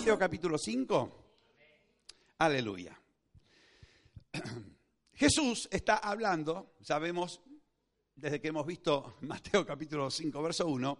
Mateo capítulo 5? Aleluya. Jesús está hablando, sabemos, desde que hemos visto Mateo capítulo 5, verso 1,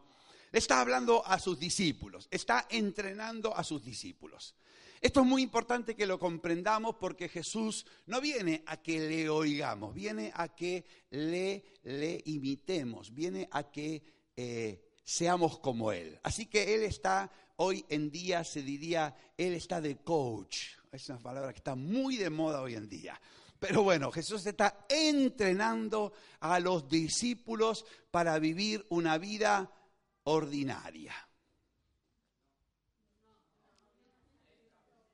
está hablando a sus discípulos, está entrenando a sus discípulos. Esto es muy importante que lo comprendamos porque Jesús no viene a que le oigamos, viene a que le, le imitemos, viene a que eh, seamos como Él. Así que Él está, hoy en día se diría, Él está de coach. Es una palabra que está muy de moda hoy en día. Pero bueno, Jesús está entrenando a los discípulos para vivir una vida ordinaria.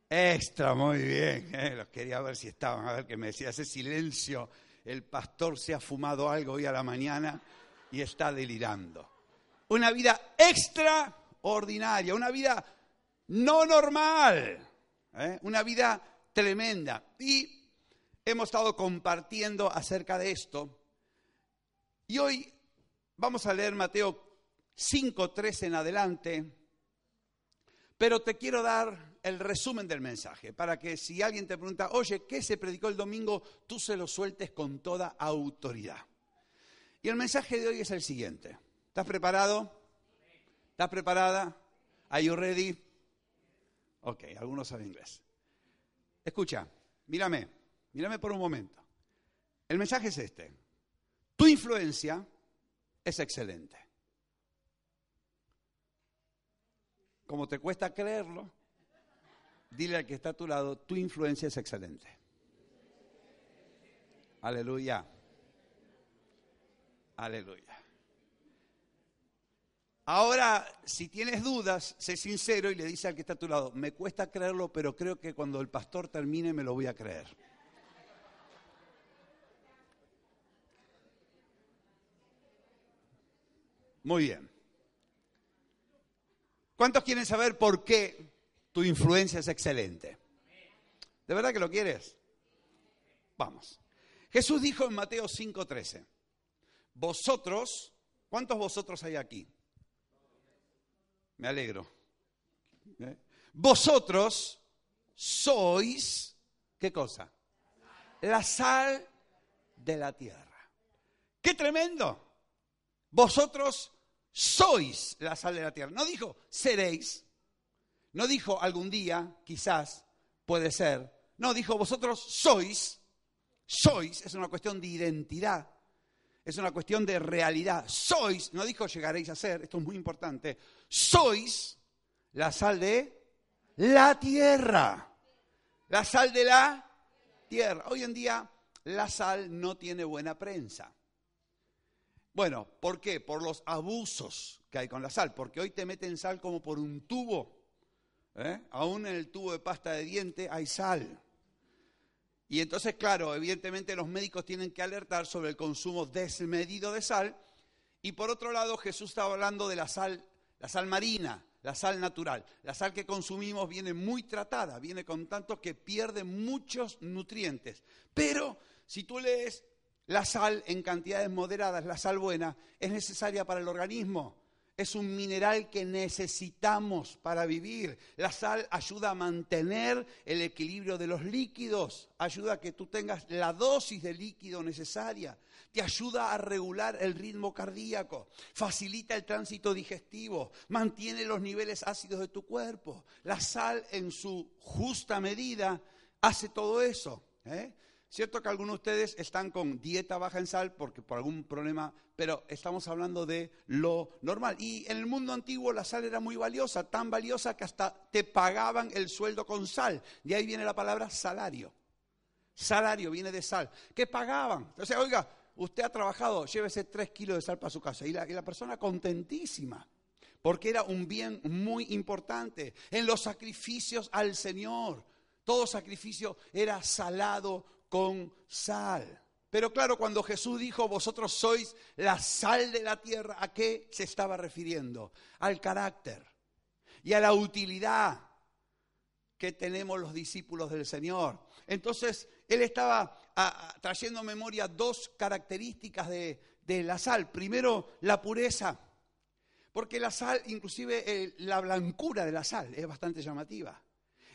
Extra, muy bien. Eh, los quería ver si estaban, a ver qué me decía. Ese silencio, el pastor se ha fumado algo hoy a la mañana y está delirando. Una vida extraordinaria, una vida no normal, ¿eh? una vida tremenda. Y hemos estado compartiendo acerca de esto. Y hoy vamos a leer Mateo 5.3 en adelante, pero te quiero dar el resumen del mensaje, para que si alguien te pregunta, oye, ¿qué se predicó el domingo? Tú se lo sueltes con toda autoridad. Y el mensaje de hoy es el siguiente. ¿Estás preparado? ¿Estás preparada? ¿Are you ready? Ok, algunos saben inglés. Escucha, mírame, mírame por un momento. El mensaje es este. Tu influencia es excelente. como te cuesta creerlo, dile al que está a tu lado, tu influencia es excelente. Aleluya. Aleluya. Ahora, si tienes dudas, sé sincero y le dice al que está a tu lado, me cuesta creerlo, pero creo que cuando el pastor termine me lo voy a creer. Muy bien. ¿Cuántos quieren saber por qué tu influencia es excelente? ¿De verdad que lo quieres? Vamos. Jesús dijo en Mateo 5:13, vosotros, ¿cuántos vosotros hay aquí? Me alegro. ¿Eh? Vosotros sois, ¿qué cosa? La sal de la tierra. ¡Qué tremendo! Vosotros sois la sal de la tierra. No dijo seréis, no dijo algún día, quizás, puede ser. No, dijo vosotros sois, sois, es una cuestión de identidad, es una cuestión de realidad. Sois, no dijo llegaréis a ser, esto es muy importante, sois la sal de la tierra. La sal de la tierra. Hoy en día la sal no tiene buena prensa. Bueno, ¿por qué? Por los abusos que hay con la sal, porque hoy te meten sal como por un tubo. ¿eh? Aún en el tubo de pasta de diente hay sal. Y entonces, claro, evidentemente los médicos tienen que alertar sobre el consumo desmedido de sal. Y por otro lado, Jesús estaba hablando de la sal, la sal marina, la sal natural. La sal que consumimos viene muy tratada, viene con tanto que pierde muchos nutrientes. Pero si tú lees la sal en cantidades moderadas, la sal buena, es necesaria para el organismo. Es un mineral que necesitamos para vivir. La sal ayuda a mantener el equilibrio de los líquidos, ayuda a que tú tengas la dosis de líquido necesaria, te ayuda a regular el ritmo cardíaco, facilita el tránsito digestivo, mantiene los niveles ácidos de tu cuerpo. La sal en su justa medida hace todo eso. ¿eh? Cierto que algunos de ustedes están con dieta baja en sal porque por algún problema, pero estamos hablando de lo normal. Y en el mundo antiguo la sal era muy valiosa, tan valiosa que hasta te pagaban el sueldo con sal. De ahí viene la palabra salario. Salario viene de sal. ¿Qué pagaban? Sea, oiga, usted ha trabajado, llévese tres kilos de sal para su casa. Y la persona contentísima porque era un bien muy importante en los sacrificios al Señor. Todo sacrificio era salado con sal. Pero claro, cuando Jesús dijo, vosotros sois la sal de la tierra, ¿a qué se estaba refiriendo? Al carácter y a la utilidad que tenemos los discípulos del Señor. Entonces, él estaba trayendo a memoria dos características de, de la sal. Primero, la pureza. Porque la sal, inclusive eh, la blancura de la sal es bastante llamativa.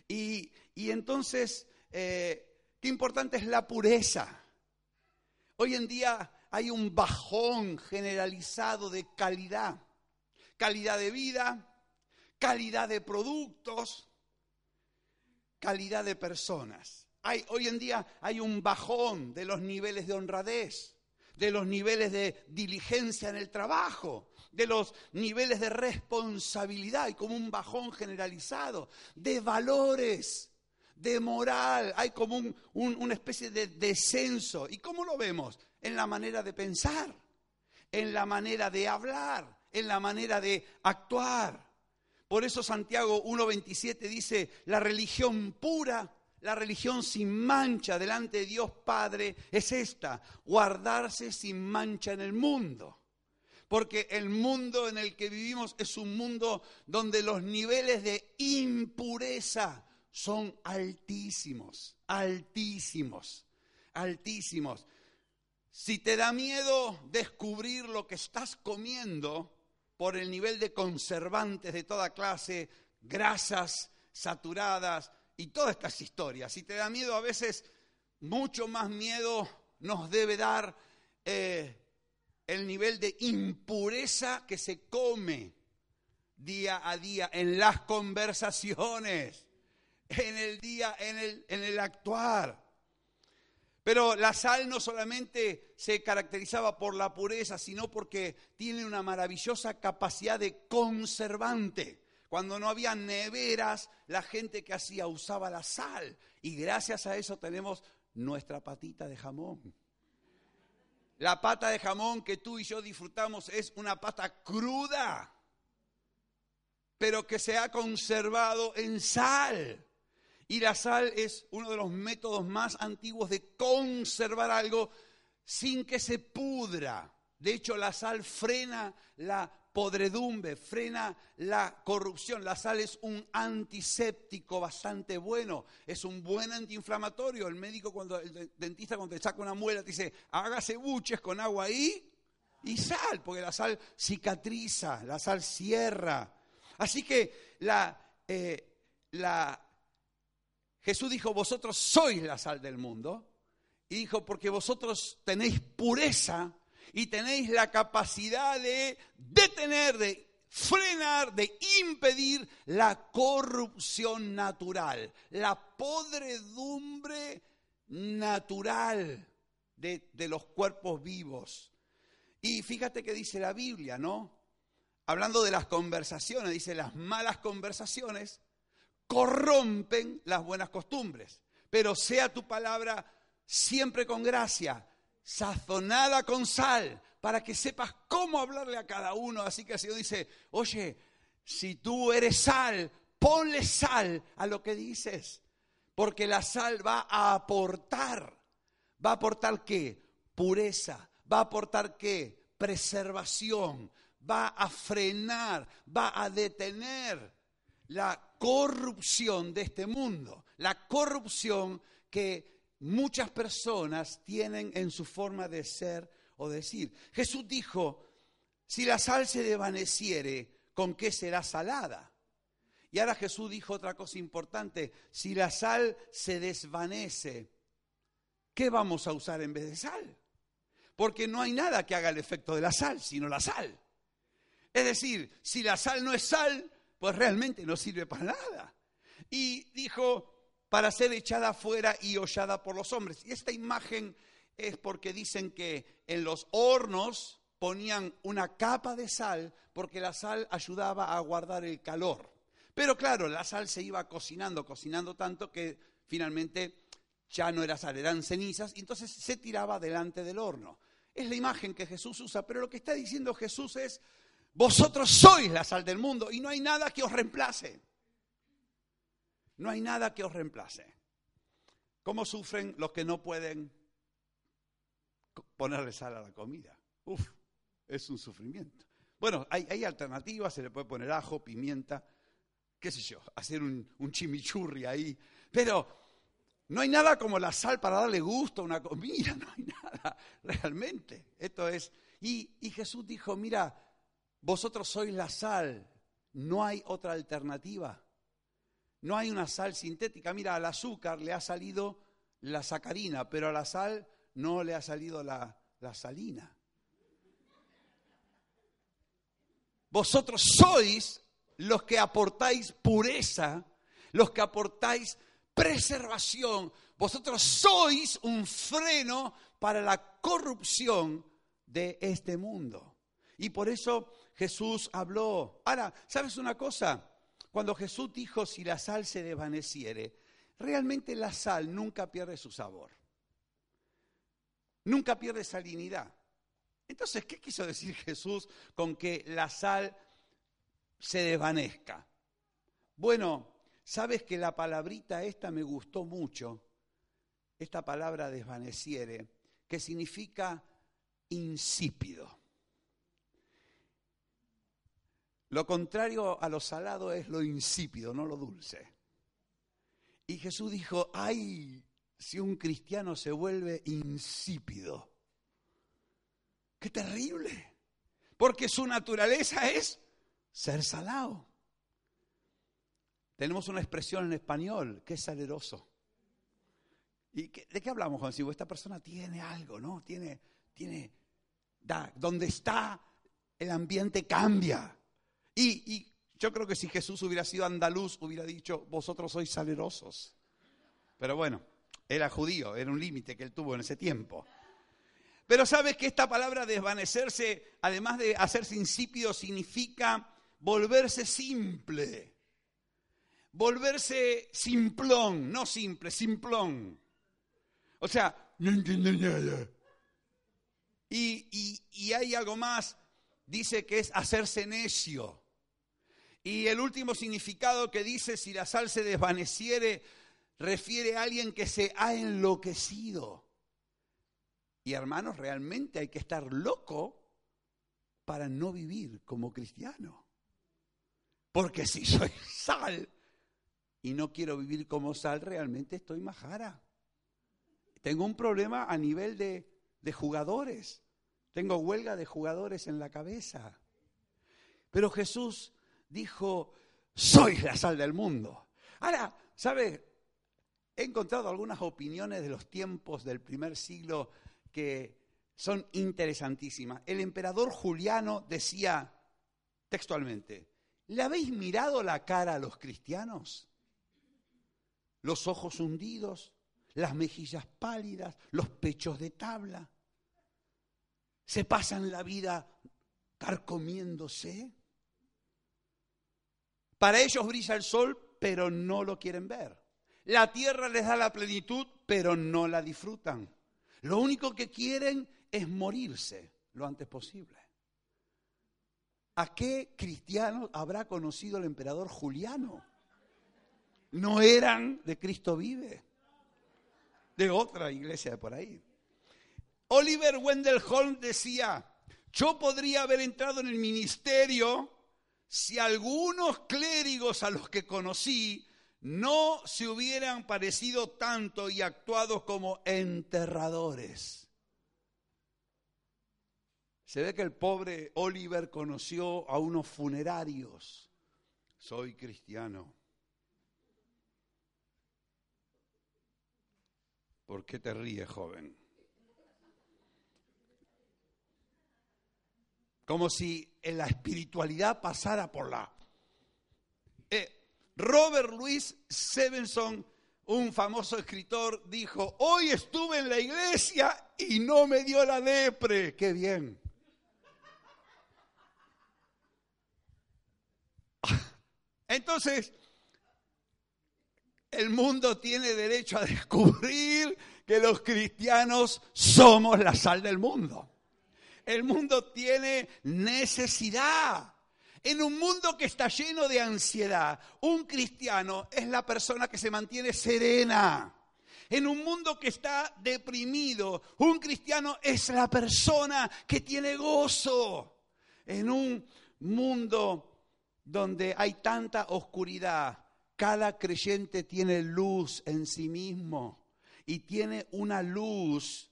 Y, entonces, eh, qué importante es la pureza. Hoy en día hay un bajón generalizado de calidad. Calidad de vida, calidad de productos, calidad de personas. Hay, hoy en día hay un bajón de los niveles de honradez, de los niveles de diligencia en el trabajo, de los niveles de responsabilidad, hay como un bajón generalizado, de valores, de moral, hay como un, una especie de descenso. ¿Y cómo lo vemos? En la manera de pensar, en la manera de hablar, en la manera de actuar. Por eso Santiago 1.27 dice, la religión pura, la religión sin mancha delante de Dios Padre es esta, guardarse sin mancha en el mundo porque el mundo en el que vivimos es un mundo donde los niveles de impureza son altísimos, altísimos, altísimos. Si te da miedo descubrir lo que estás comiendo por el nivel de conservantes de toda clase, grasas saturadas y todas estas historias, si te da miedo a veces, mucho más miedo nos debe dar eh, el nivel de impureza que se come día a día en las conversaciones, en el día, en el, en el actuar. Pero la sal no solamente se caracterizaba por la pureza, sino porque tiene una maravillosa capacidad de conservante. Cuando no había neveras, la gente que hacía usaba la sal. Y gracias a eso tenemos nuestra patita de jamón. La pata de jamón que tú y yo disfrutamos es una pata cruda, pero que se ha conservado en sal. Y la sal es uno de los métodos más antiguos de conservar algo sin que se pudra. De hecho, la sal frena la podredumbre, frena la corrupción. La sal es un antiséptico bastante bueno, es un buen antiinflamatorio. El médico, cuando el dentista cuando te saca una muela, te dice, hágase buches con agua ahí y sal, porque la sal cicatriza, la sal cierra. Así que la, eh, la, Jesús dijo, vosotros sois la sal del mundo. Y dijo, porque vosotros tenéis pureza y tenéis la capacidad de detener, de frenar, de impedir la corrupción natural, la podredumbre natural de, de los cuerpos vivos. Y fíjate que dice la Biblia, ¿no? Hablando de las conversaciones, dice, las malas conversaciones corrompen las buenas costumbres, pero sea tu palabra siempre con gracia, sazonada con sal, para que sepas cómo hablarle a cada uno. Así que el Señor dice, oye, si tú eres sal, ponle sal a lo que dices, porque la sal va a aportar. ¿Va a aportar qué? Pureza. ¿Va a aportar qué? Preservación. Va a frenar, va a detener la corrupción de este mundo. La corrupción que muchas personas tienen en su forma de ser o decir. Jesús dijo, si la sal se desvaneciere, ¿con qué será salada? Y ahora Jesús dijo otra cosa importante, si la sal se desvanece, ¿qué vamos a usar en vez de sal? Porque no hay nada que haga el efecto de la sal, sino la sal. Es decir, si la sal no es sal, pues realmente no sirve para nada. Y dijo, para ser echada fuera y hollada por los hombres. Y esta imagen es porque dicen que en los hornos ponían una capa de sal porque la sal ayudaba a guardar el calor. Pero claro, la sal se iba cocinando, cocinando tanto que finalmente ya no era sal, eran cenizas, y entonces se tiraba delante del horno. Es la imagen que Jesús usa, pero lo que está diciendo Jesús es, vosotros sois la sal del mundo y no hay nada que os reemplace. No hay nada que os reemplace. ¿Cómo sufren los que no pueden ponerle sal a la comida? Uf, es un sufrimiento. Bueno, hay, alternativas, se le puede poner ajo, pimienta, qué sé yo, hacer un, chimichurri ahí. Pero no hay nada como la sal para darle gusto a una comida, no hay nada realmente. Esto es. Y, y Jesús dijo: Mira, Vosotros sois la sal, no hay otra alternativa. No hay una sal sintética. Mira, al azúcar le ha salido la sacarina, pero a la sal no le ha salido la, la salina. Vosotros sois los que aportáis pureza, los que aportáis preservación. Vosotros sois un freno para la corrupción de este mundo. Y por eso Jesús habló. Ahora, ¿sabes una cosa? Cuando Jesús dijo si la sal se desvaneciere, realmente la sal nunca pierde su sabor. Nunca pierde salinidad. Entonces, ¿qué quiso decir Jesús con que la sal se desvanezca? Bueno, sabes que la palabrita esta me gustó mucho, esta palabra desvaneciere, que significa insípido. Lo contrario a lo salado es lo insípido, no lo dulce. Y Jesús dijo, ay, si un cristiano se vuelve insípido. Qué terrible. Porque su naturaleza es ser salado. Tenemos una expresión en español que es saleroso. ¿Y de qué hablamos, Juan? Si esta persona tiene algo, ¿no? Tiene, tiene, da, donde está el ambiente cambia. Y, y yo creo que si Jesús hubiera sido andaluz, hubiera dicho, vosotros sois salerosos. Pero bueno, era judío, era un límite que él tuvo en ese tiempo. Pero sabes que esta palabra desvanecerse, además de hacerse insípido, significa volverse simple. Volverse simplón, no simple, simplón. O sea, no entiendo nada. Y, y hay algo más, dice que es hacerse necio. Y el último significado que dice, si la sal se desvaneciere, refiere a alguien que se ha enloquecido. Y hermanos, realmente hay que estar loco para no vivir como cristiano. Porque si soy sal y no quiero vivir como sal, realmente estoy majara. Tengo un problema a nivel de, de jugadores. Tengo huelga de jugadores en la cabeza. Pero Jesús dijo, soy la sal del mundo. Ahora, ¿sabe? He encontrado algunas opiniones de los tiempos del primer siglo que son interesantísimas. El emperador Juliano decía textualmente, ¿le habéis mirado la cara a los cristianos? Los ojos hundidos, las mejillas pálidas, los pechos de tabla. Se pasan la vida carcomiéndose. Para ellos brilla el sol, pero no lo quieren ver. La tierra les da la plenitud, pero no la disfrutan. Lo único que quieren es morirse lo antes posible. ¿A qué cristianos habrá conocido el emperador Juliano? No eran de Cristo vive, de otra iglesia de por ahí. Oliver Wendell Holmes decía, yo podría haber entrado en el ministerio si algunos clérigos a los que conocí no se hubieran parecido tanto y actuado como enterradores. Se ve que el pobre Oliver conoció a unos funerarios. Soy cristiano. ¿Por qué te ríes, joven? como si en la espiritualidad pasara por la... Eh, Robert Louis Stevenson, un famoso escritor, dijo, hoy estuve en la iglesia y no me dio la depre. Qué bien. Entonces, el mundo tiene derecho a descubrir que los cristianos somos la sal del mundo. El mundo tiene necesidad. En un mundo que está lleno de ansiedad, un cristiano es la persona que se mantiene serena. En un mundo que está deprimido, un cristiano es la persona que tiene gozo. En un mundo donde hay tanta oscuridad, cada creyente tiene luz en sí mismo y tiene una luz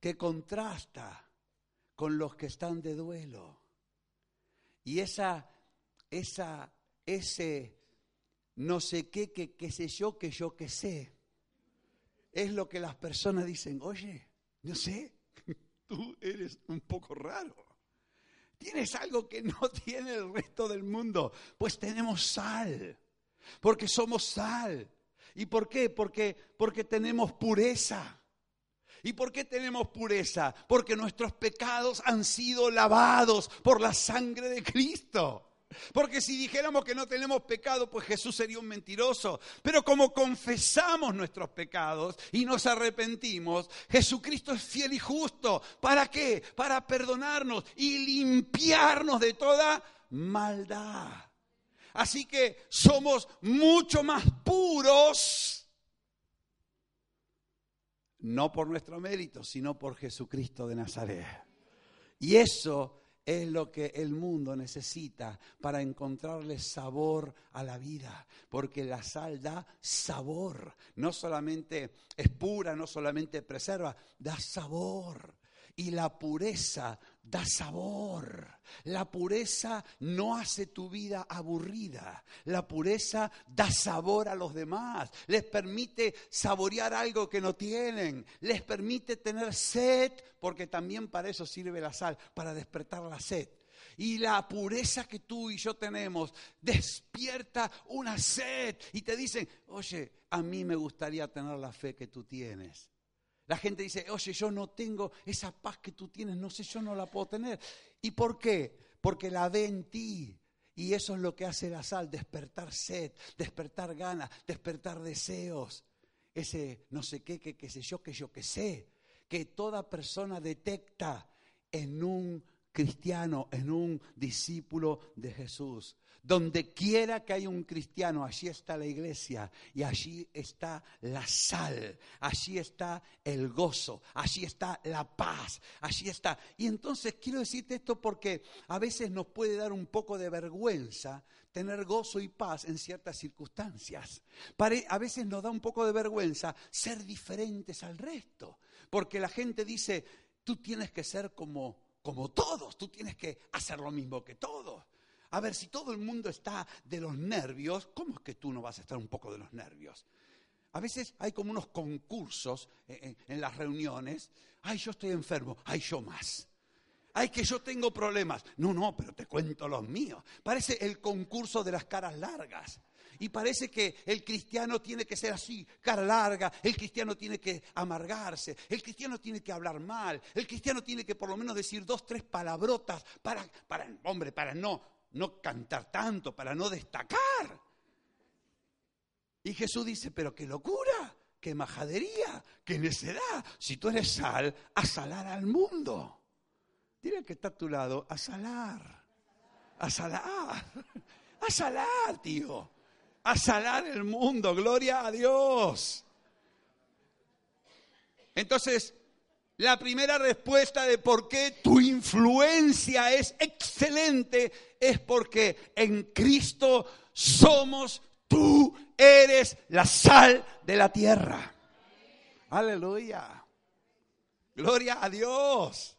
que contrasta con los que están de duelo. Y esa, esa, ese no sé qué, que qué sé yo, que yo que sé, es lo que las personas dicen, oye, no sé, tú eres un poco raro. Tienes algo que no tiene el resto del mundo. Pues tenemos sal, porque somos sal. ¿Y por qué? Porque, porque tenemos pureza. ¿Y por qué tenemos pureza? Porque nuestros pecados han sido lavados por la sangre de Cristo. Porque si dijéramos que no tenemos pecado, pues Jesús sería un mentiroso. Pero como confesamos nuestros pecados y nos arrepentimos, Jesucristo es fiel y justo. ¿Para qué? Para perdonarnos y limpiarnos de toda maldad. Así que somos mucho más puros, no por nuestro mérito, sino por Jesucristo de Nazaret. Y eso es lo que el mundo necesita para encontrarle sabor a la vida, porque la sal da sabor, no solamente es pura, no solamente preserva, da sabor. Y la pureza da sabor. La pureza no hace tu vida aburrida. La pureza da sabor a los demás. Les permite saborear algo que no tienen. Les permite tener sed, porque también para eso sirve la sal, para despertar la sed. Y la pureza que tú y yo tenemos despierta una sed. Y te dicen, oye, a mí me gustaría tener la fe que tú tienes. La gente dice, oye, yo no tengo esa paz que tú tienes, no sé, yo no la puedo tener. ¿Y por qué? Porque la ve en ti. Y eso es lo que hace la sal, despertar sed, despertar ganas, despertar deseos. Ese no sé qué, qué, qué sé yo, que yo que sé, que toda persona detecta en un cristiano, en un discípulo de Jesús. Donde quiera que haya un cristiano, allí está la iglesia y allí está la sal, allí está el gozo, allí está la paz, allí está. Y entonces quiero decirte esto porque a veces nos puede dar un poco de vergüenza tener gozo y paz en ciertas circunstancias. A veces nos da un poco de vergüenza ser diferentes al resto, porque la gente dice, tú tienes que ser como, como todos, tú tienes que hacer lo mismo que todos. A ver, si todo el mundo está de los nervios, ¿cómo es que tú no vas a estar un poco de los nervios? A veces hay como unos concursos en, las reuniones. Ay, yo estoy enfermo. Ay, yo más. Ay, que yo tengo problemas. No, no, pero te cuento los míos. Parece el concurso de las caras largas. Y parece que el cristiano tiene que ser así, cara larga, el cristiano tiene que amargarse, el cristiano tiene que hablar mal, el cristiano tiene que por lo menos decir dos, tres palabrotas para, para hombre, para no no cantar tanto, para no destacar. Y Jesús dice, pero qué locura, qué majadería, qué necedad. Si tú eres sal, a salar al mundo. Dile que está a tu lado, a salar, a salar, a salar, tío, a salar el mundo, gloria a Dios. Entonces, la primera respuesta de por qué tu influencia es excelente es porque en Cristo somos, tú eres la sal de la tierra. Aleluya. Gloria a Dios.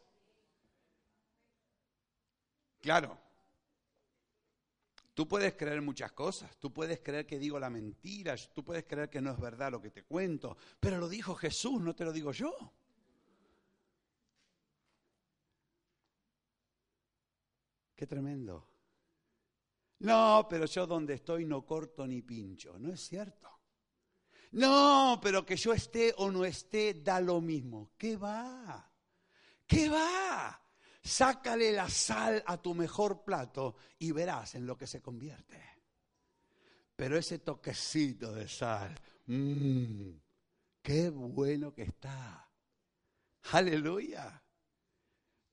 Claro. Tú puedes creer muchas cosas, tú puedes creer que digo la mentira, tú puedes creer que no es verdad lo que te cuento, pero lo dijo Jesús, no te lo digo yo. Qué tremendo. No, pero yo donde estoy no corto ni pincho. No es cierto. No, pero que yo esté o no esté da lo mismo. ¿Qué va? ¿Qué va? Sácale la sal a tu mejor plato y verás en lo que se convierte. Pero ese toquecito de sal, mmm, qué bueno que está. Aleluya.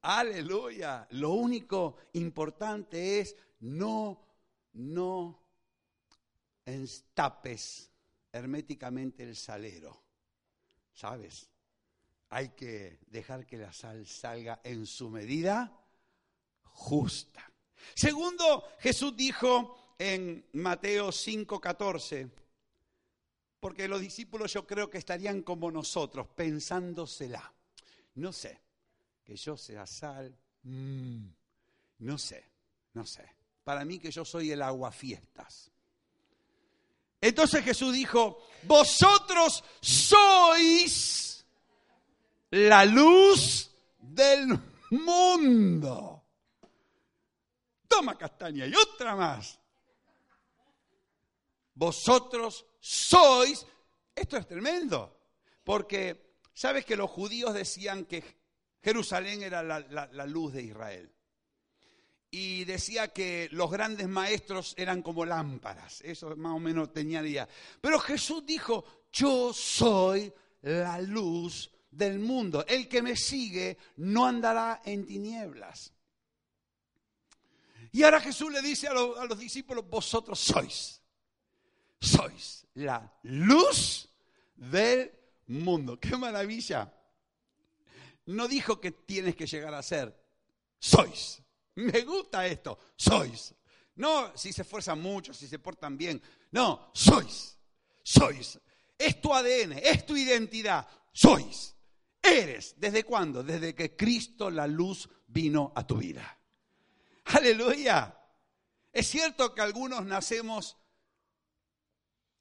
Aleluya. Lo único importante es no, no tapes herméticamente el salero. ¿Sabes? Hay que dejar que la sal salga en su medida justa. Segundo, Jesús dijo en Mateo 5:14, porque los discípulos yo creo que estarían como nosotros, pensándosela. No sé, que yo sea sal, mm, no sé, No sé. Para mí que yo soy el aguafiestas. Entonces Jesús dijo, vosotros sois la luz del mundo. Toma castaña y otra más. Vosotros sois, esto es tremendo, porque sabes que los judíos decían que Jerusalén era la, luz de Israel. Y decía que los grandes maestros eran como lámparas, eso más o menos tenía idea. Pero Jesús dijo, yo soy la luz del mundo. El que me sigue no andará en tinieblas. Y ahora Jesús le dice a los, a los discípulos, vosotros sois, sois la luz del mundo. ¡Qué maravilla! No dijo que tienes que llegar a ser, sois. Me gusta esto, sois. No si se esfuerzan mucho, si se portan bien. No, sois, sois. Es tu ADN, es tu identidad, sois. Eres. ¿Desde cuándo? Desde que Cristo la luz vino a tu vida. Aleluya. Es cierto que algunos nacemos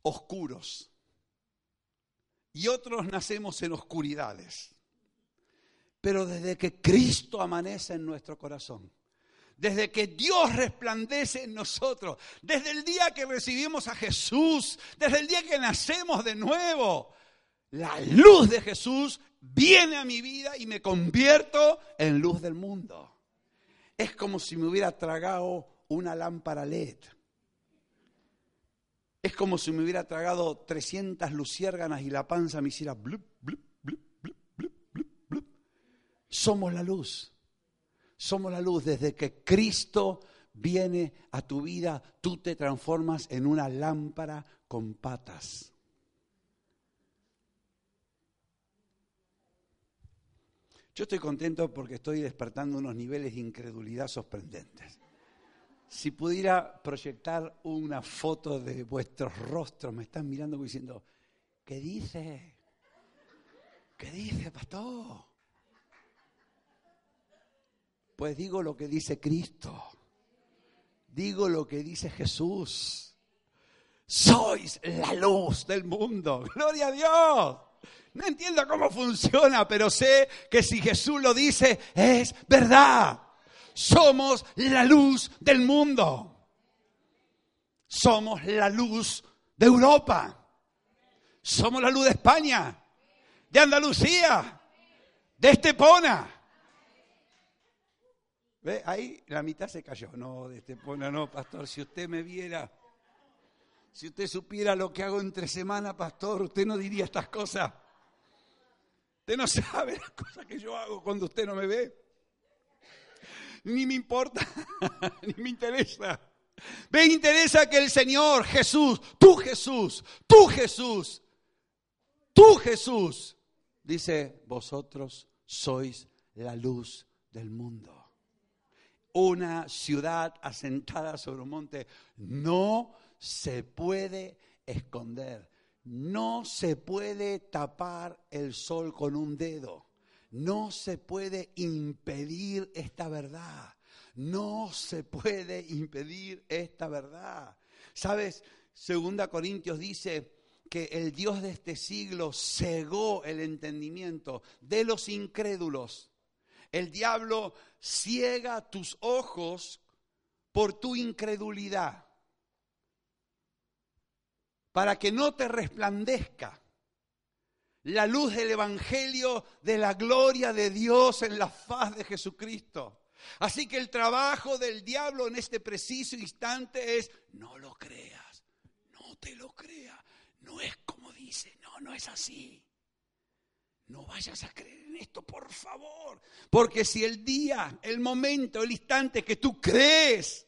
oscuros y otros nacemos en oscuridades. Pero desde que Cristo amanece en nuestro corazón, desde que Dios resplandece en nosotros, desde el día que recibimos a Jesús, desde el día que nacemos de nuevo, la luz de Jesús viene a mi vida y me convierto en luz del mundo. Es como si me hubiera tragado una lámpara LED. Es como si me hubiera tragado 300 luciérganas y la panza me hiciera blup. Somos la luz. Somos la luz. Desde que Cristo viene a tu vida, tú te transformas en una lámpara con patas. Yo estoy contento porque estoy despertando unos niveles de incredulidad sorprendentes. Si pudiera proyectar una foto de vuestros rostros, me están mirando diciendo, ¿qué dice? ¿Qué dice, pastor? Pues digo lo que dice Cristo. Digo lo que dice Jesús. Sois la luz del mundo. Gloria a Dios. No entiendo cómo funciona, pero sé que si Jesús lo dice, es verdad. Somos la luz del mundo. Somos la luz de Europa. Somos la luz de España, de Andalucía, de Estepona. ¿Ve? Ahí la mitad se cayó. No, de Estepona no, pastor. Si usted me viera, si usted supiera lo que hago entre semana, pastor, usted no diría estas cosas. Usted no sabe las cosas que yo hago cuando usted no me ve. Ni me importa, ni me interesa. Me interesa que el Señor Jesús, tú Jesús, tú Jesús, tú Jesús, dice, vosotros sois la luz del mundo. Una ciudad asentada sobre un monte no se puede esconder. No se puede tapar el sol con un dedo. No se puede impedir esta verdad. No se puede impedir esta verdad. ¿Sabes? Segunda Corintios dice que el Dios de este siglo cegó el entendimiento de los incrédulos. El diablo ciega tus ojos por tu incredulidad para que no te resplandezca la luz del Evangelio de la gloria de Dios en la faz de Jesucristo. Así que el trabajo del diablo en este preciso instante es, no lo creas, no te lo creas, no es como dice, no, no es así. No vayas a creer en esto, por favor. Porque si el día, el momento, el instante que tú crees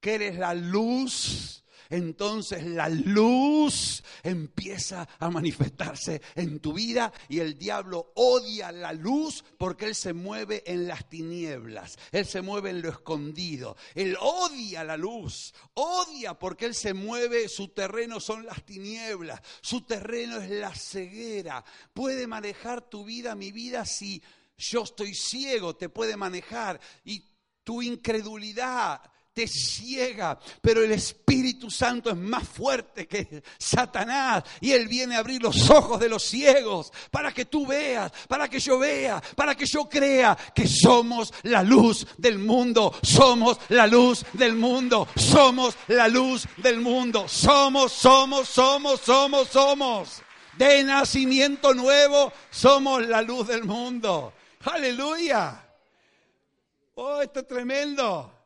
que eres la luz entonces la luz empieza a manifestarse en tu vida y el diablo odia la luz porque él se mueve en las tinieblas, él se mueve en lo escondido, él odia la luz, odia porque él se mueve, su terreno son las tinieblas, su terreno es la ceguera, puede manejar tu vida, mi vida si yo estoy ciego, te puede manejar y tu incredulidad te ciega, pero el Espíritu Santo es más fuerte que Satanás y Él viene a abrir los ojos de los ciegos para que tú veas, para que yo vea, para que yo crea que somos la luz del mundo, somos la luz del mundo, somos la luz del mundo, somos, somos, somos, somos, somos. De nacimiento nuevo, somos la luz del mundo. Aleluya. Oh, esto es tremendo.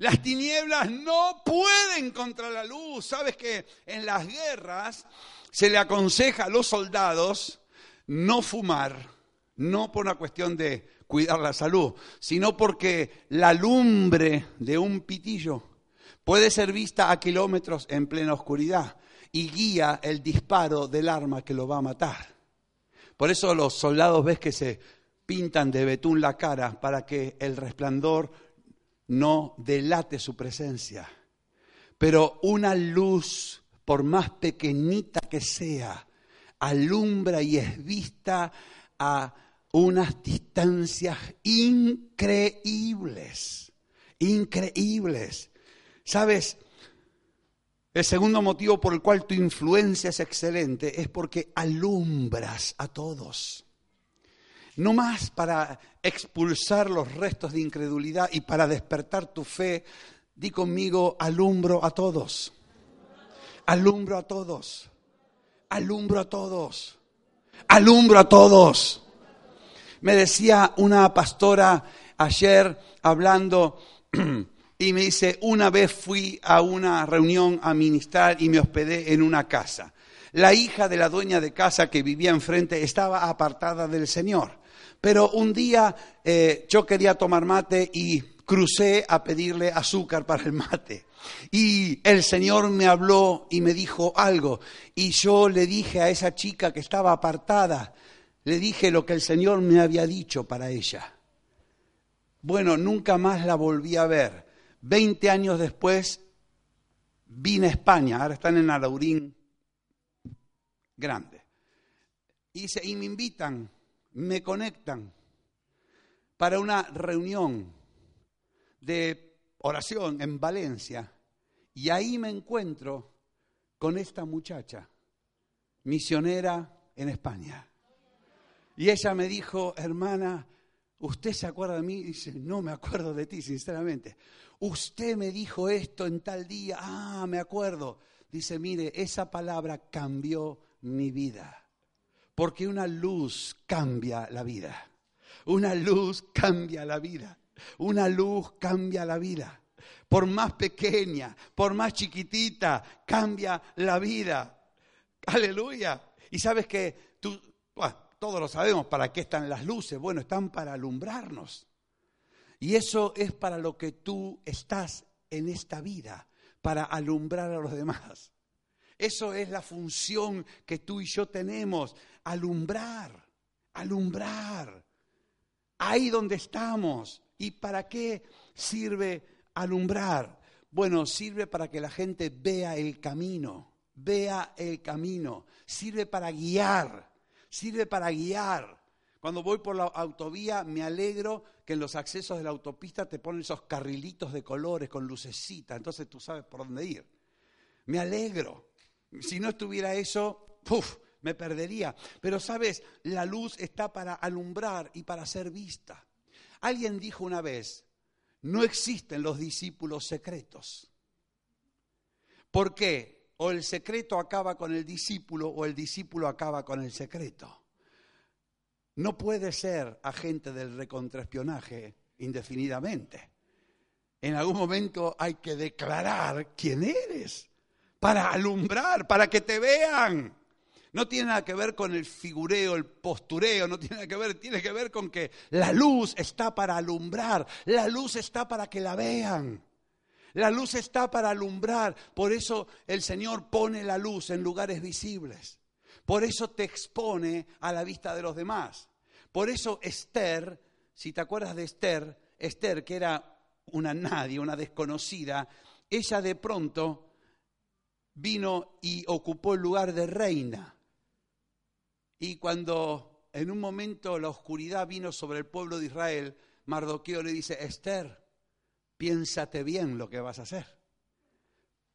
Las tinieblas no pueden contra la luz. Sabes que en las guerras se le aconseja a los soldados no fumar, no por una cuestión de cuidar la salud, sino porque la lumbre de un pitillo puede ser vista a kilómetros en plena oscuridad y guía el disparo del arma que lo va a matar. Por eso los soldados ves que se pintan de betún la cara para que el resplandor no delate su presencia. Pero una luz, por más pequeñita que sea, alumbra y es vista a unas distancias increíbles, increíbles. ¿Sabes? El segundo motivo por el cual tu influencia es excelente es porque alumbras a todos no más para expulsar los restos de incredulidad y para despertar tu fe, di conmigo, alumbro a todos, alumbro a todos, alumbro a todos, alumbro a todos. Me decía una pastora ayer hablando y me dice, una vez fui a una reunión a ministrar y me hospedé en una casa. La hija de la dueña de casa que vivía enfrente estaba apartada del Señor. Pero un día eh, yo quería tomar mate y crucé a pedirle azúcar para el mate. Y el Señor me habló y me dijo algo. Y yo le dije a esa chica que estaba apartada, le dije lo que el Señor me había dicho para ella. Bueno, nunca más la volví a ver. Veinte años después vine a España, ahora están en Alaurín Grande. Y, y me invitan me conectan para una reunión de oración en Valencia y ahí me encuentro con esta muchacha, misionera en España. Y ella me dijo, hermana, ¿usted se acuerda de mí? Dice, no me acuerdo de ti, sinceramente. Usted me dijo esto en tal día. Ah, me acuerdo. Dice, mire, esa palabra cambió mi vida. Porque una luz cambia la vida. Una luz cambia la vida. Una luz cambia la vida. Por más pequeña, por más chiquitita, cambia la vida. Aleluya. Y sabes que tú, todos lo sabemos, ¿para qué están las luces? Bueno, están para alumbrarnos. Y eso es para lo que tú estás en esta vida, para alumbrar a los demás. Eso es la función que tú y yo tenemos alumbrar, alumbrar. Ahí donde estamos. ¿Y para qué sirve alumbrar? Bueno, sirve para que la gente vea el camino, vea el camino. Sirve para guiar, sirve para guiar. Cuando voy por la autovía me alegro que en los accesos de la autopista te ponen esos carrilitos de colores con lucecita, entonces tú sabes por dónde ir. Me alegro. Si no estuviera eso, ¡puf! Me perdería. Pero sabes, la luz está para alumbrar y para ser vista. Alguien dijo una vez, no existen los discípulos secretos. ¿Por qué? O el secreto acaba con el discípulo o el discípulo acaba con el secreto. No puede ser agente del recontraespionaje indefinidamente. En algún momento hay que declarar quién eres para alumbrar, para que te vean. No tiene nada que ver con el figureo, el postureo, no tiene nada que ver, tiene que ver con que la luz está para alumbrar, la luz está para que la vean. La luz está para alumbrar, por eso el Señor pone la luz en lugares visibles. Por eso te expone a la vista de los demás. Por eso Esther, si te acuerdas de Esther, Esther que era una nadie, una desconocida, ella de pronto vino y ocupó el lugar de reina. Y cuando en un momento la oscuridad vino sobre el pueblo de Israel, Mardoqueo le dice, Esther, piénsate bien lo que vas a hacer.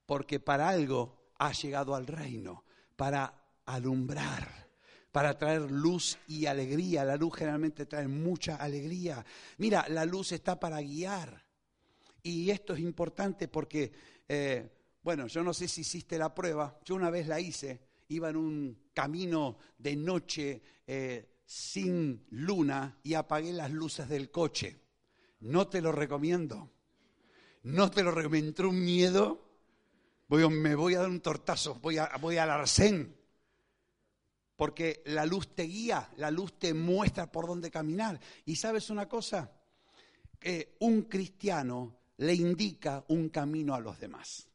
Porque para algo has llegado al reino, para alumbrar, para traer luz y alegría. La luz generalmente trae mucha alegría. Mira, la luz está para guiar. Y esto es importante porque, eh, bueno, yo no sé si hiciste la prueba, yo una vez la hice, iba en un camino de noche eh, sin luna y apagué las luces del coche. No te lo recomiendo. No te lo recomiendo. Entró un miedo. Voy, me voy a dar un tortazo, voy, a, voy al arcén. Porque la luz te guía, la luz te muestra por dónde caminar. Y sabes una cosa, que un cristiano le indica un camino a los demás.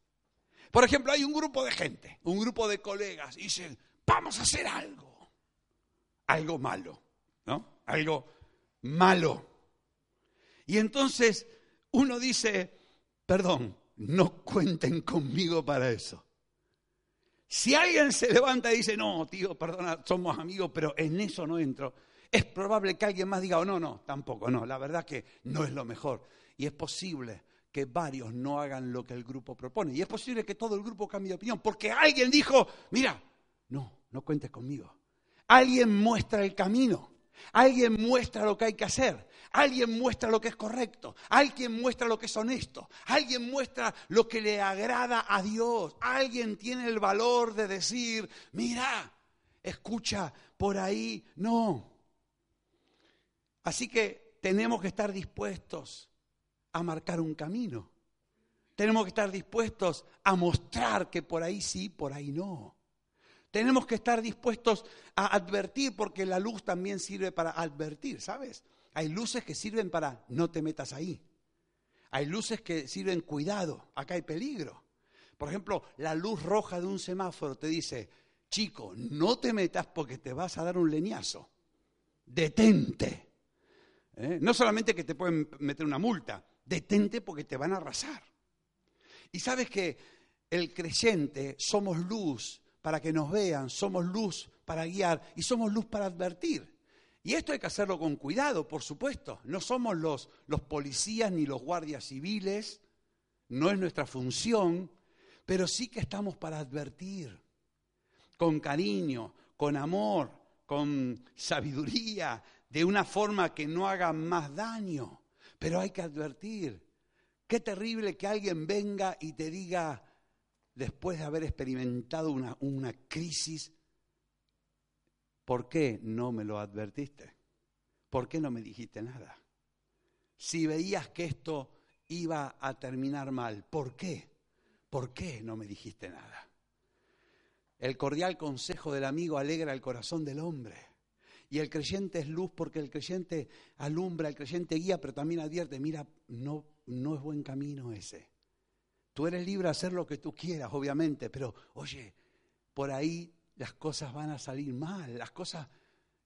Por ejemplo, hay un grupo de gente, un grupo de colegas, y dicen, vamos a hacer algo, algo malo, ¿no? Algo malo. Y entonces uno dice, perdón, no cuenten conmigo para eso. Si alguien se levanta y dice, no, tío, perdona, somos amigos, pero en eso no entro, es probable que alguien más diga, oh, no, no, tampoco, no, la verdad que no es lo mejor. Y es posible que varios no hagan lo que el grupo propone. Y es posible que todo el grupo cambie de opinión, porque alguien dijo, mira, no, no cuentes conmigo. Alguien muestra el camino, alguien muestra lo que hay que hacer, alguien muestra lo que es correcto, alguien muestra lo que es honesto, alguien muestra lo que le agrada a Dios, alguien tiene el valor de decir, mira, escucha, por ahí no. Así que tenemos que estar dispuestos a marcar un camino. Tenemos que estar dispuestos a mostrar que por ahí sí, por ahí no. Tenemos que estar dispuestos a advertir porque la luz también sirve para advertir, ¿sabes? Hay luces que sirven para no te metas ahí. Hay luces que sirven cuidado, acá hay peligro. Por ejemplo, la luz roja de un semáforo te dice, chico, no te metas porque te vas a dar un leñazo. Detente. ¿Eh? No solamente que te pueden meter una multa, detente porque te van a arrasar. Y sabes que el creyente somos luz para que nos vean, somos luz para guiar y somos luz para advertir. Y esto hay que hacerlo con cuidado, por supuesto. No somos los, los policías ni los guardias civiles, no es nuestra función, pero sí que estamos para advertir, con cariño, con amor, con sabiduría, de una forma que no haga más daño. Pero hay que advertir. Qué terrible que alguien venga y te diga, después de haber experimentado una, crisis, ¿por qué no me lo advertiste? ¿Por qué no me dijiste nada? Si veías que esto iba a terminar mal, ¿por qué? ¿Por qué no me dijiste nada? El cordial consejo del amigo alegra el corazón del hombre. Y el creyente es luz porque el creyente alumbra, el creyente guía, pero también advierte, mira, no, no es buen camino ese. Tú eres libre de hacer lo que tú quieras, obviamente, pero oye, por ahí las cosas van a salir mal, las cosas...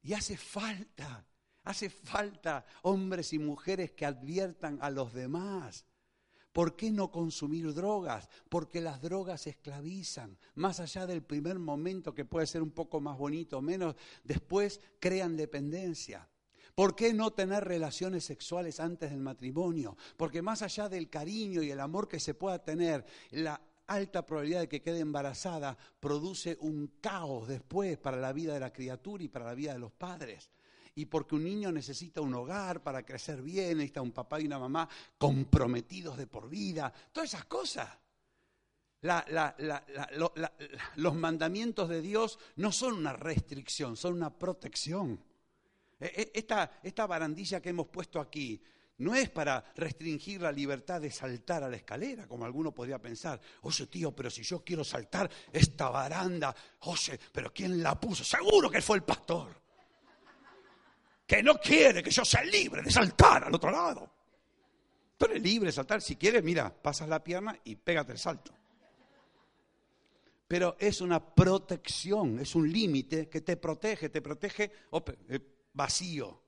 Y hace falta, hace falta hombres y mujeres que adviertan a los demás. ¿Por qué no consumir drogas? Porque las drogas esclavizan. Más allá del primer momento que puede ser un poco más bonito o menos, después crean dependencia. ¿Por qué no tener relaciones sexuales antes del matrimonio? Porque más allá del cariño y el amor que se pueda tener, la alta probabilidad de que quede embarazada produce un caos después para la vida de la criatura y para la vida de los padres y porque un niño necesita un hogar para crecer bien, necesita un papá y una mamá comprometidos de por vida, todas esas cosas. los mandamientos de Dios no son una restricción, son una protección. E, e, esta, esta barandilla que hemos puesto aquí no es para restringir la libertad de saltar a la escalera, como alguno podría pensar. Oye, tío, pero si yo quiero saltar esta baranda, oye, pero ¿quién la puso? Seguro que fue el pastor que no quiere que yo sea libre de saltar al otro lado. Tú eres libre de saltar. Si quieres, mira, pasas la pierna y pégate el salto. Pero es una protección, es un límite que te protege, te protege eh, vacío.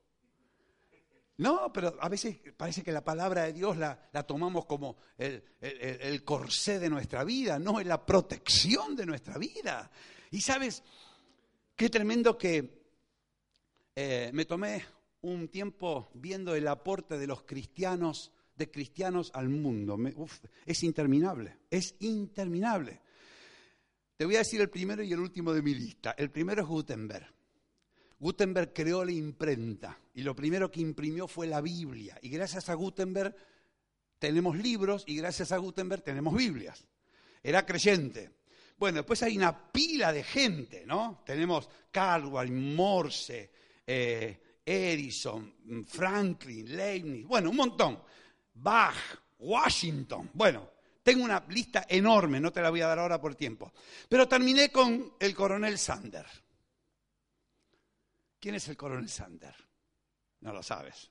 No, pero a veces parece que la palabra de Dios la, tomamos como el, corsé de nuestra vida, no, es la protección de nuestra vida. Y sabes, qué tremendo que eh, me tomé un tiempo viendo el aporte de los cristianos de cristianos al mundo. es interminable, es interminable. Te voy a decir el primero y el último de mi lista. El primero es Gutenberg. Gutenberg creó la imprenta y lo primero que imprimió fue la Biblia. Y gracias a Gutenberg tenemos libros y gracias a Gutenberg tenemos Biblias. Era creyente. Bueno, después hay una pila de gente, ¿no? Tenemos Carwell, Morse, eh, Edison, Franklin, Leibniz, bueno, un montón. Bach, Washington, bueno, tengo una lista enorme, no te la voy a dar ahora por tiempo. Pero terminé con el coronel Sander. ¿Quién es el coronel Sander? No lo sabes.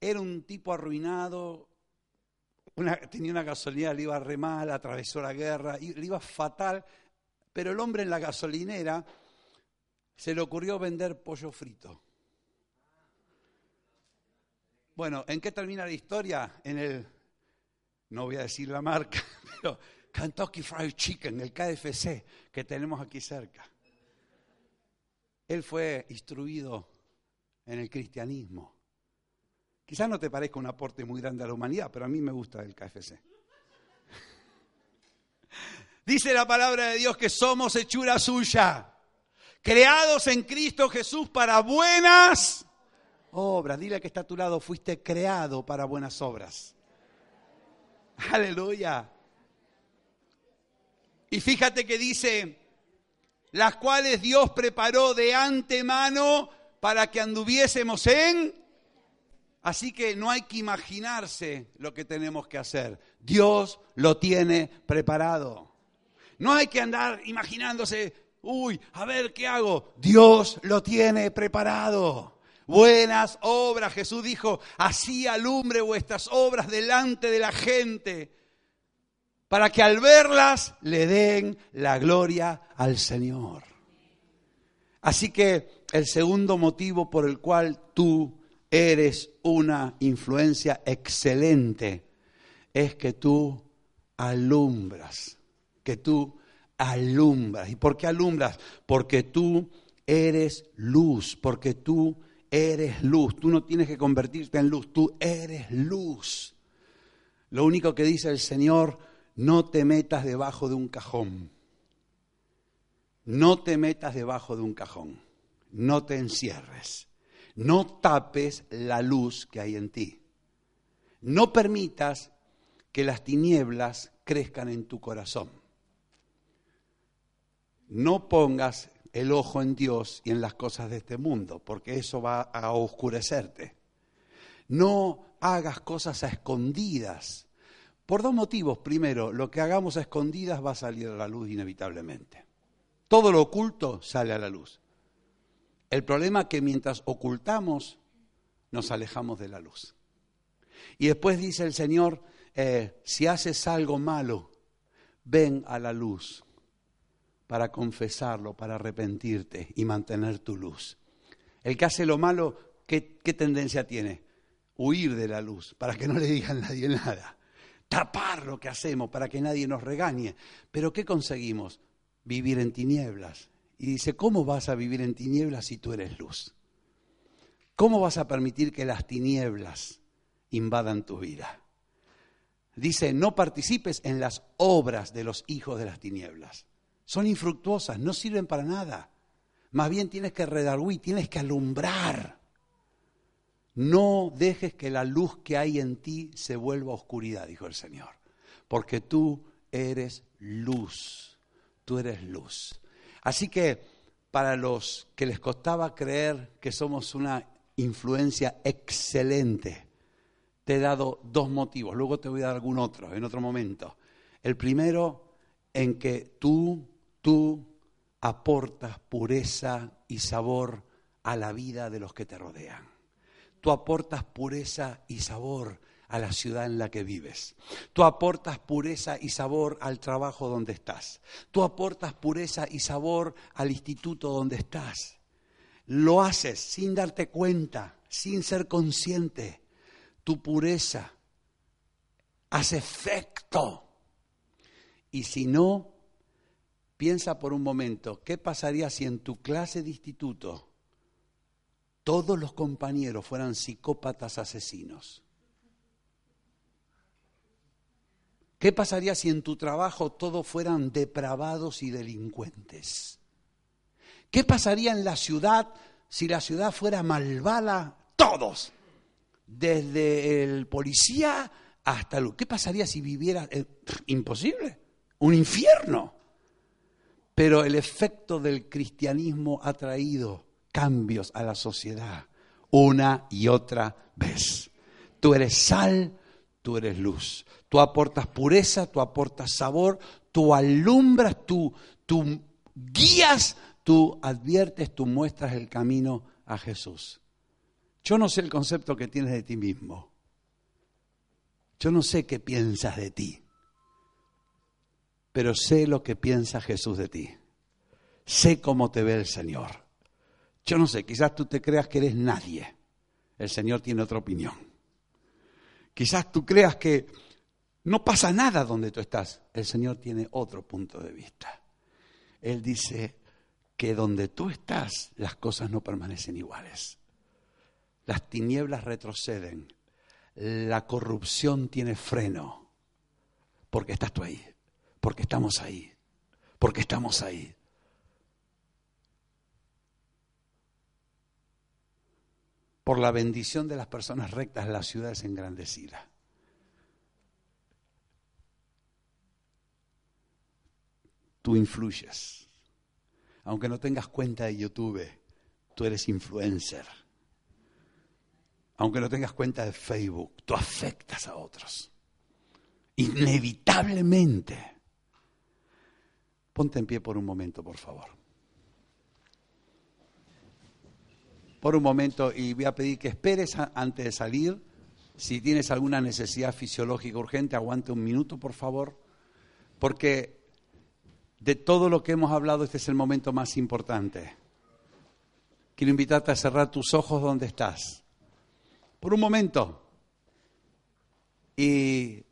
Era un tipo arruinado, tenía una gasolinera, le iba re mal, atravesó la guerra, le iba fatal, pero el hombre en la gasolinera se le ocurrió vender pollo frito. Bueno, ¿en qué termina la historia? En el, no voy a decir la marca, pero Kentucky Fried Chicken, el KFC que tenemos aquí cerca. Él fue instruido en el cristianismo. Quizás no te parezca un aporte muy grande a la humanidad, pero a mí me gusta el KFC. Dice la palabra de Dios que somos hechura suya, creados en Cristo Jesús para buenas obras. Dile que está a tu lado, fuiste creado para buenas obras. Aleluya. Y fíjate que dice, las cuales Dios preparó de antemano para que anduviésemos en... Así que no hay que imaginarse lo que tenemos que hacer. Dios lo tiene preparado. No hay que andar imaginándose, uy, a ver qué hago. Dios lo tiene preparado. Buenas obras, Jesús dijo, así alumbre vuestras obras delante de la gente, para que al verlas le den la gloria al Señor. Así que el segundo motivo por el cual tú eres una influencia excelente es que tú alumbras, que tú alumbras. ¿Y por qué alumbras? Porque tú eres luz, porque tú eres luz. Tú no tienes que convertirte en luz, tú eres luz. Lo único que dice el Señor, no te metas debajo de un cajón. No te metas debajo de un cajón. No te encierres. No tapes la luz que hay en ti. No permitas que las tinieblas crezcan en tu corazón. No pongas el ojo en Dios y en las cosas de este mundo, porque eso va a oscurecerte. No hagas cosas a escondidas. Por dos motivos. Primero, lo que hagamos a escondidas va a salir a la luz inevitablemente. Todo lo oculto sale a la luz. El problema es que mientras ocultamos, nos alejamos de la luz. Y después dice el Señor, eh, si haces algo malo, ven a la luz para confesarlo, para arrepentirte y mantener tu luz. El que hace lo malo, ¿qué, ¿qué, tendencia tiene? Huir de la luz, para que no le digan a nadie nada. Tapar lo que hacemos, para que nadie nos regañe. Pero ¿qué conseguimos? vivir en tinieblas. Y dice, ¿cómo vas a vivir en tinieblas si tú eres luz? ¿Cómo vas a permitir que las tinieblas invadan tu vida? Dice, no participes en las obras de los hijos de las tinieblas. Son infructuosas, no sirven para nada. Más bien tienes que redarguir, tienes que alumbrar. No dejes que la luz que hay en ti se vuelva oscuridad, dijo el Señor, porque tú eres luz tú eres luz. Así que para los que les costaba creer que somos una influencia excelente, te he dado dos motivos, luego te voy a dar algún otro en otro momento. El primero, en que tú, tú aportas pureza y sabor a la vida de los que te rodean. Tú aportas pureza y sabor a la ciudad en la que vives. Tú aportas pureza y sabor al trabajo donde estás. Tú aportas pureza y sabor al instituto donde estás. Lo haces sin darte cuenta, sin ser consciente. Tu pureza hace efecto. Y si no, piensa por un momento, ¿qué pasaría si en tu clase de instituto todos los compañeros fueran psicópatas asesinos? ¿Qué pasaría si en tu trabajo todos fueran depravados y delincuentes? ¿Qué pasaría en la ciudad si la ciudad fuera malvada? Todos, desde el policía hasta el... ¿Qué pasaría si viviera... Eh, imposible, un infierno. Pero el efecto del cristianismo ha traído cambios a la sociedad una y otra vez. Tú eres sal, tú eres luz. Tú aportas pureza, tú aportas sabor, tú alumbras, tú, tú guías, tú adviertes, tú muestras el camino a Jesús. Yo no sé el concepto que tienes de ti mismo. Yo no sé qué piensas de ti, pero sé lo que piensa Jesús de ti. Sé cómo te ve el Señor. Yo no sé, quizás tú te creas que eres nadie. El Señor tiene otra opinión. Quizás tú creas que no pasa nada donde tú estás. El Señor tiene otro punto de vista. Él dice que donde tú estás las cosas no permanecen iguales. Las tinieblas retroceden. La corrupción tiene freno. Porque estás tú ahí. Porque estamos ahí. Porque estamos ahí. Por la bendición de las personas rectas, la ciudad es engrandecida. tú influyes. Aunque no tengas cuenta de YouTube, tú eres influencer. Aunque no tengas cuenta de Facebook, tú afectas a otros. Inevitablemente. Ponte en pie por un momento, por favor. Por un momento y voy a pedir que esperes antes de salir. Si tienes alguna necesidad fisiológica urgente, aguante un minuto, por favor. Porque de todo lo que hemos hablado, este es el momento más importante. Quiero invitarte a cerrar tus ojos donde estás. Por un momento. Y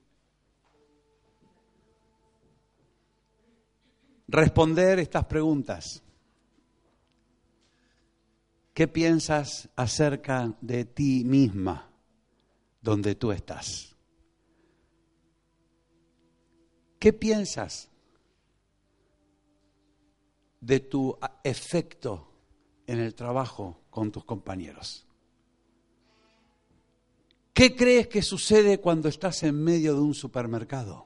responder estas preguntas. ¿Qué piensas acerca de ti misma donde tú estás? ¿Qué piensas de tu efecto en el trabajo con tus compañeros. ¿Qué crees que sucede cuando estás en medio de un supermercado?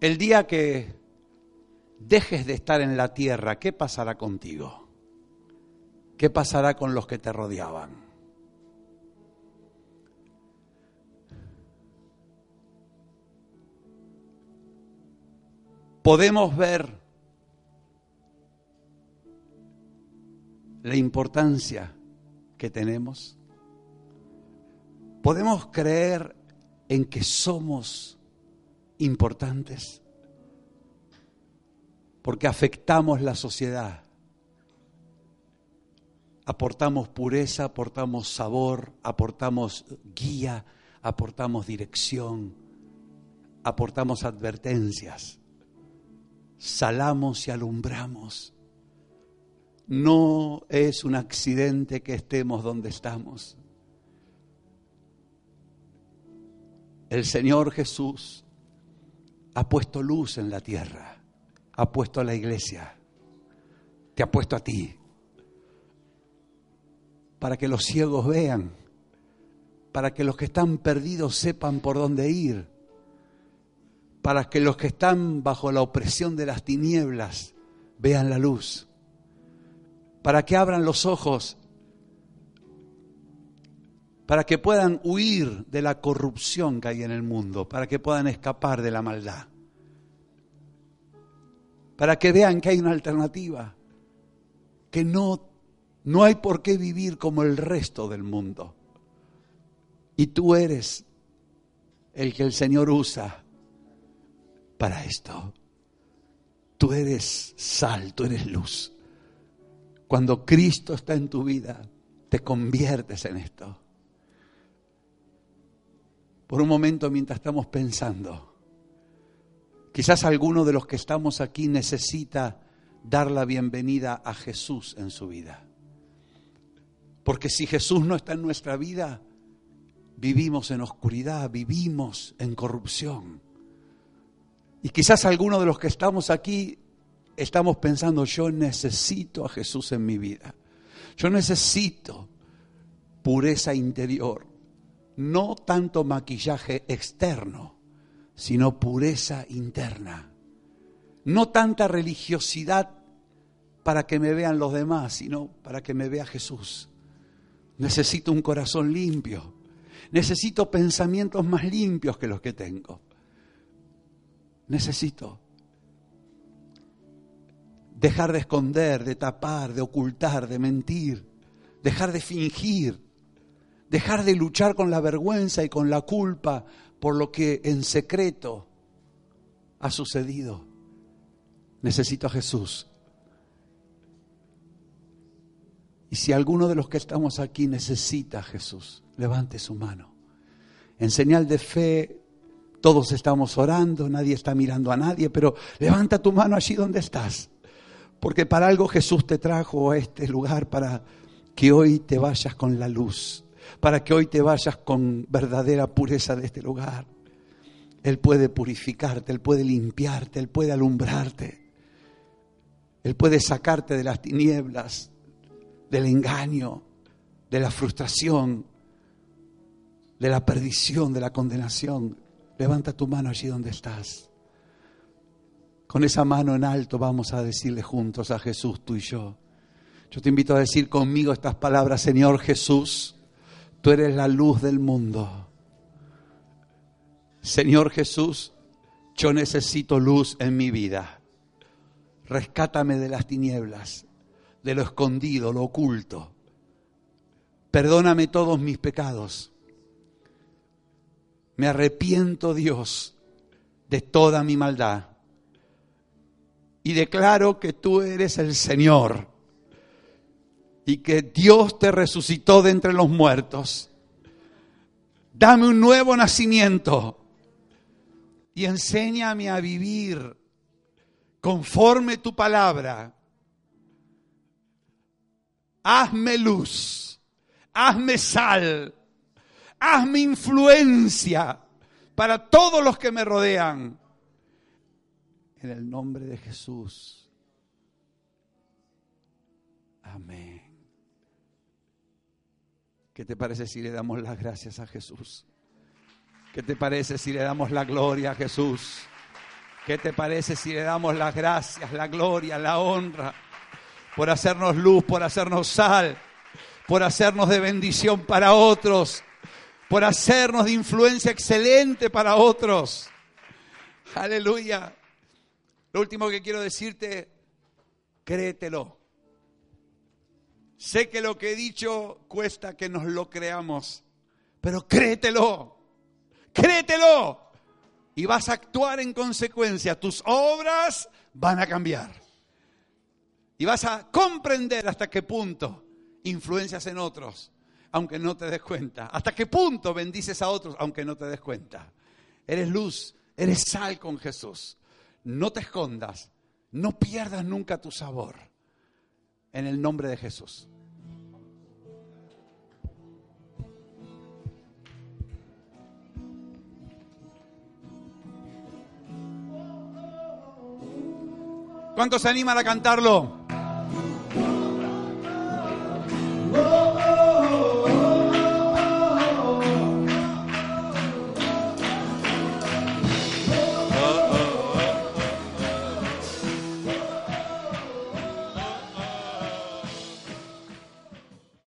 El día que dejes de estar en la tierra, ¿qué pasará contigo? ¿Qué pasará con los que te rodeaban? podemos ver la importancia que tenemos. Podemos creer en que somos importantes porque afectamos la sociedad. Aportamos pureza, aportamos sabor, aportamos guía, aportamos dirección, aportamos advertencias salamos y alumbramos. No es un accidente que estemos donde estamos. El Señor Jesús ha puesto luz en la tierra, ha puesto a la iglesia, te ha puesto a ti, para que los ciegos vean, para que los que están perdidos sepan por dónde ir, para que los que están bajo la opresión de las tinieblas vean la luz, para que abran los ojos, para que puedan huir de la corrupción que hay en el mundo, para que puedan escapar de la maldad, para que vean que hay una alternativa, que no, no hay por qué vivir como el resto del mundo. Y tú eres el que el Señor usa para esto. Tú eres sal, tú eres luz. Cuando Cristo está en tu vida, te conviertes en esto. Por un momento mientras estamos pensando, quizás alguno de los que estamos aquí necesita dar la bienvenida a Jesús en su vida. Porque si Jesús no está en nuestra vida, vivimos en oscuridad, vivimos en corrupción. Y quizás algunos de los que estamos aquí estamos pensando, yo necesito a Jesús en mi vida. Yo necesito pureza interior, no tanto maquillaje externo, sino pureza interna. No tanta religiosidad para que me vean los demás, sino para que me vea Jesús. Necesito un corazón limpio. Necesito pensamientos más limpios que los que tengo. Necesito dejar de esconder, de tapar, de ocultar, de mentir, dejar de fingir, dejar de luchar con la vergüenza y con la culpa por lo que en secreto ha sucedido. Necesito a Jesús. Y si alguno de los que estamos aquí necesita a Jesús, levante su mano. En señal de fe, todos estamos orando, nadie está mirando a nadie, pero levanta tu mano allí donde estás. Porque para algo Jesús te trajo a este lugar, para que hoy te vayas con la luz, para que hoy te vayas con verdadera pureza de este lugar. Él puede purificarte, Él puede limpiarte, Él puede alumbrarte. Él puede sacarte de las tinieblas, del engaño, de la frustración, de la perdición, de la condenación. Levanta tu mano allí donde estás. Con esa mano en alto vamos a decirle juntos a Jesús, tú y yo. Yo te invito a decir conmigo estas palabras, Señor Jesús, tú eres la luz del mundo. Señor Jesús, yo necesito luz en mi vida. Rescátame de las tinieblas, de lo escondido, lo oculto. Perdóname todos mis pecados. Me arrepiento, Dios, de toda mi maldad y declaro que tú eres el Señor y que Dios te resucitó de entre los muertos. Dame un nuevo nacimiento y enséñame a vivir conforme tu palabra. Hazme luz, hazme sal, hazme influencia para todos los que me rodean en el nombre de Jesús. Amén. ¿Qué te parece si le damos las gracias a Jesús? ¿Qué te parece si le damos la gloria a Jesús? ¿Qué te parece si le damos las gracias, la gloria, la honra por hacernos luz, por hacernos sal, por hacernos de bendición para otros, por hacernos de influencia excelente para otros? Aleluya. Lo último que quiero decirte, créetelo. Sé que lo que he dicho cuesta que nos lo creamos, pero créetelo, créetelo. Y vas a actuar en consecuencia. Tus obras van a cambiar. Y vas a comprender hasta qué punto influencias en otros, aunque no te des cuenta. Hasta qué punto bendices a otros, aunque no te des cuenta. Eres luz, eres sal con Jesús no te escondas, no pierdas nunca tu sabor. En el nombre de Jesús. ¿Cuántos se animan a cantarlo?